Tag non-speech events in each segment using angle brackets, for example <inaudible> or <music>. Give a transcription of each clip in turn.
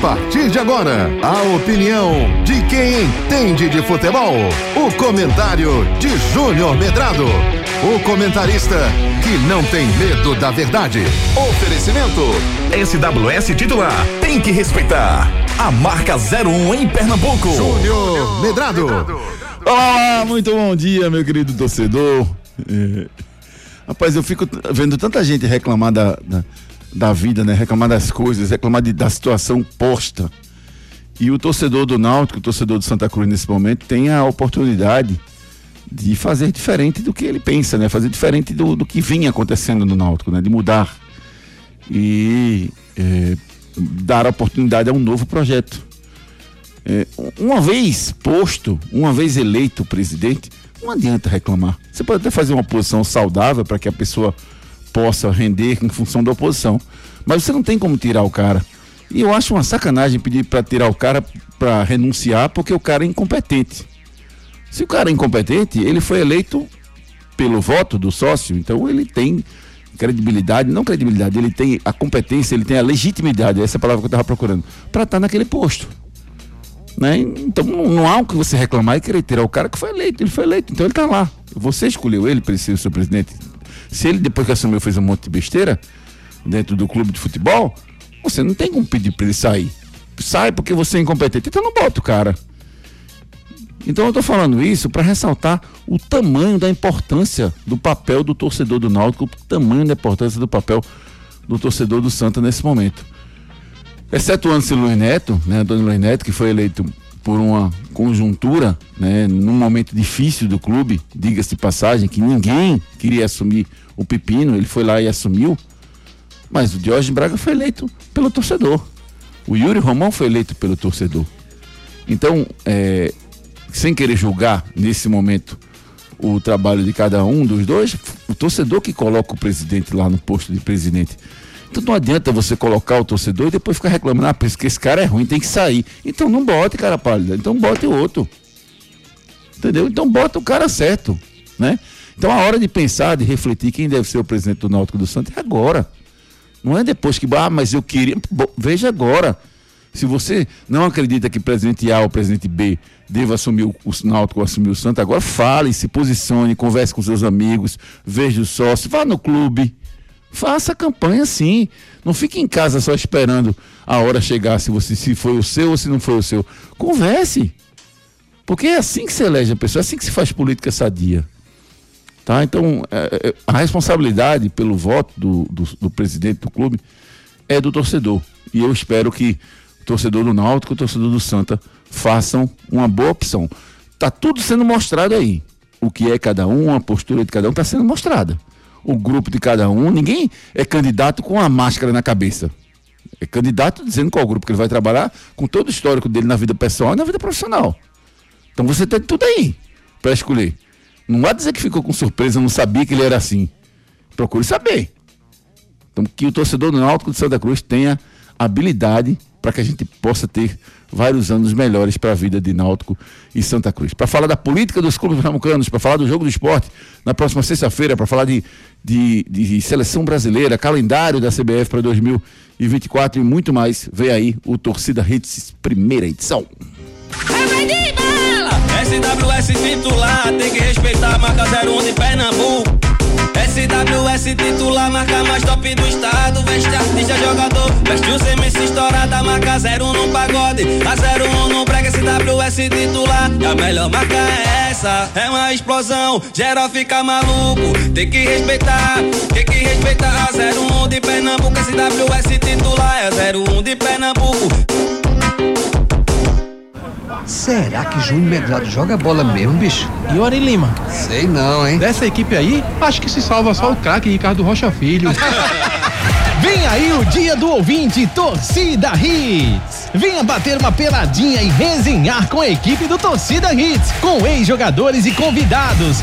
partir de agora, a opinião de quem entende de futebol. O comentário de Júnior Medrado. O comentarista que não tem medo da verdade. Oferecimento SWS titular. Tem que respeitar. A marca 01 em Pernambuco. Júnior Medrado. Olá, muito bom dia, meu querido torcedor. É... Rapaz, eu fico vendo tanta gente reclamar da, da da vida, né? Reclamar das coisas, reclamar de, da situação posta. E o torcedor do Náutico, o torcedor do Santa Cruz nesse momento, tem a oportunidade de fazer diferente do que ele pensa, né? Fazer diferente do, do que vinha acontecendo no Náutico, né? De mudar e é, dar oportunidade a um novo projeto. É, uma vez posto, uma vez eleito presidente, não adianta reclamar. Você pode até fazer uma posição saudável para que a pessoa possa render em função da oposição. Mas você não tem como tirar o cara. E eu acho uma sacanagem pedir para tirar o cara para renunciar porque o cara é incompetente. Se o cara é incompetente, ele foi eleito pelo voto do sócio, então ele tem credibilidade, não credibilidade, ele tem a competência, ele tem a legitimidade, essa é a palavra que eu estava procurando, para estar tá naquele posto. Né? Então não, não, há o que você reclamar e querer tirar o cara que foi eleito, ele foi eleito, então ele está lá. Você escolheu ele para ser o seu presidente, se ele, depois que assumiu, fez um monte de besteira dentro do clube de futebol, você não tem como pedir para ele sair. Sai porque você é incompetente. Então não bota o cara. Então eu estou falando isso para ressaltar o tamanho da importância do papel do torcedor do Náutico, o tamanho da importância do papel do torcedor do Santa nesse momento. Excetuando-se Luiz Neto, né, Antônio Luiz Neto, que foi eleito por uma conjuntura, né, num momento difícil do clube, diga-se de passagem, que ninguém queria assumir o pepino, ele foi lá e assumiu. Mas o Jorge Braga foi eleito pelo torcedor. O Yuri Romão foi eleito pelo torcedor. Então, é, sem querer julgar nesse momento o trabalho de cada um dos dois, o torcedor que coloca o presidente lá no posto de presidente. Então não adianta você colocar o torcedor e depois ficar reclamando, ah, porque esse cara é ruim, tem que sair. Então não bote cara pálida, então bote outro. Entendeu? Então bota o cara certo, né? Então a hora de pensar, de refletir quem deve ser o presidente do Náutico do Santos é agora. Não é depois que, ah, mas eu queria. Veja agora. Se você não acredita que o presidente A ou o presidente B deva assumir o, o Náutico ou assumir o Santos, agora fale, se posicione, converse com seus amigos, veja o sócio, vá no clube, Faça campanha sim. Não fique em casa só esperando a hora chegar se você se foi o seu ou se não foi o seu. Converse. Porque é assim que se elege a pessoa, é assim que se faz política sadia. Tá? Então, é, é, a responsabilidade pelo voto do, do, do, presidente do clube é do torcedor. E eu espero que o torcedor do Náutico e o torcedor do Santa façam uma boa opção. Tá tudo sendo mostrado aí. O que é cada um, a postura de cada um está sendo mostrada o grupo de cada um. Ninguém é candidato com a máscara na cabeça. É candidato dizendo qual grupo que ele vai trabalhar, com todo o histórico dele na vida pessoal e na vida profissional. Então você tem tudo aí para escolher. Não vá dizer que ficou com surpresa, não sabia que ele era assim. Procure saber. Então que o torcedor do Náutico de Santa Cruz tenha habilidade para que a gente possa ter vários anos melhores para a vida de Náutico e Santa Cruz. Para falar da política dos clubes pernambucanos, para falar do jogo do esporte na próxima sexta-feira, para falar de, de, de, seleção brasileira, calendário da CBF para 2024 e muito mais, vem aí o Torcida Hits primeira edição. SWS titular, tem que respeitar a marca 01 de Pernambuco. SWS titular, marca mais top do estado. Veste artista, jogador. Veste o CMC estourada, marca 01 no pagode. A 01 no brega, SWS titular. E a melhor marca é essa. É uma explosão, geral fica maluco. Tem que respeitar, tem que respeitar. A 01 de Pernambuco, SWS titular. Será que Júnior Medrado joga bola mesmo, bicho? E o Ari Lima? Sei não, hein? Dessa equipe aí, acho que se salva só o craque Ricardo Rocha Filho. <laughs> Vem aí o dia do ouvinte Torcida Hits. Venha bater uma peladinha e resenhar com a equipe do Torcida Hits, com ex-jogadores e convidados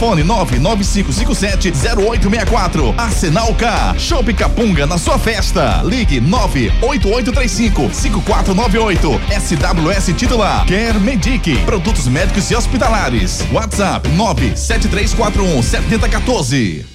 Fone 995570864, Arsenal K, Shop Capunga na sua festa, Ligue 98835 5498, SWS titular, Quer Medic, produtos médicos e hospitalares, WhatsApp 97341 7014.